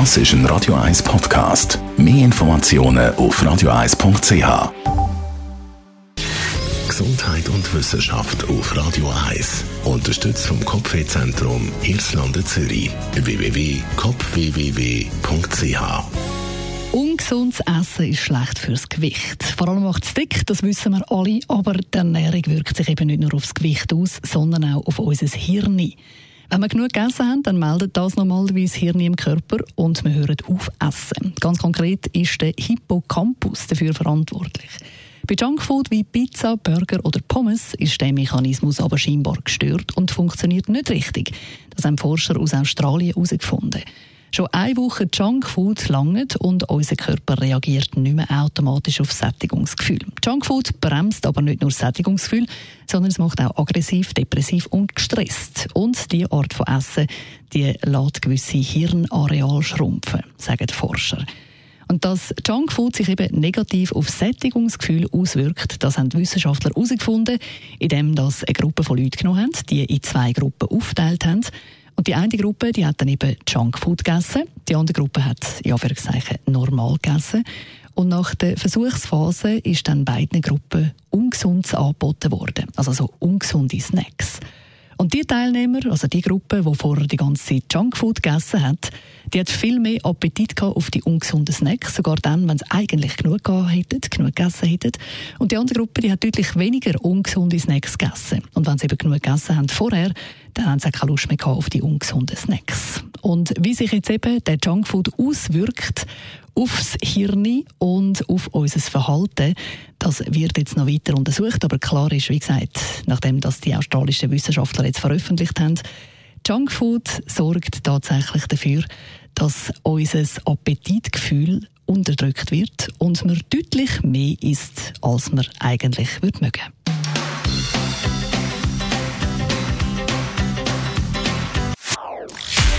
Das ist ein Radio 1 Podcast. Mehr Informationen auf radio1.ch. Gesundheit und Wissenschaft auf Radio 1. Unterstützt vom Kopfwehzentrum Irlande Zürich. www.kopfwww.ch Ungesundes Essen ist schlecht fürs Gewicht. Vor allem macht es dick, das wissen wir alle, aber die Ernährung wirkt sich eben nicht nur aufs Gewicht aus, sondern auch auf unser Hirn. Wenn wir genug gegessen haben, dann meldet das normalerweise Hirn im Körper und wir hören auf essen. Ganz konkret ist der Hippocampus dafür verantwortlich. Bei Junkfood wie Pizza, Burger oder Pommes ist der Mechanismus aber scheinbar gestört und funktioniert nicht richtig. Das haben Forscher aus Australien herausgefunden. Schon eine Woche Junkfood langt und unser Körper reagiert nicht mehr automatisch auf Sättigungsgefühl. Junkfood bremst aber nicht nur Sättigungsgefühl, sondern es macht auch aggressiv, depressiv und gestresst. Und die Art von Essen, die lässt gewisse Hirnareal schrumpfen, sagen die Forscher. Und dass Junkfood sich eben negativ auf Sättigungsgefühl auswirkt, das haben die Wissenschaftler herausgefunden, indem das eine Gruppe von Leuten genommen haben, die in zwei Gruppen aufteilt haben. Und die eine Gruppe, die hat dann eben Junkfood gegessen, die andere Gruppe hat, ja, für normal gegessen. Und nach der Versuchsphase ist dann beiden Gruppen ungesundes angeboten worden. Also so ungesunde Snacks. Und die Teilnehmer, also die Gruppe, die vorher die ganze Zeit Junkfood gegessen hat, die hat viel mehr Appetit auf die ungesunden Snacks, sogar dann, wenn sie eigentlich genug gehabt hätten, genug gegessen hätten. Und die andere Gruppe, die hat deutlich weniger ungesunde Snacks gegessen. Und wenn sie eben genug gegessen haben vorher, dann haben sie keine Lust mehr auf die ungesunden Snacks. Und wie sich jetzt eben der Junkfood auswirkt aufs Hirn und auf unser Verhalten, das wird jetzt noch weiter untersucht. Aber klar ist, wie gesagt, nachdem das die australischen Wissenschaftler jetzt veröffentlicht haben, Junkfood sorgt tatsächlich dafür, dass unser Appetitgefühl unterdrückt wird und man deutlich mehr isst, als man eigentlich mögen würde.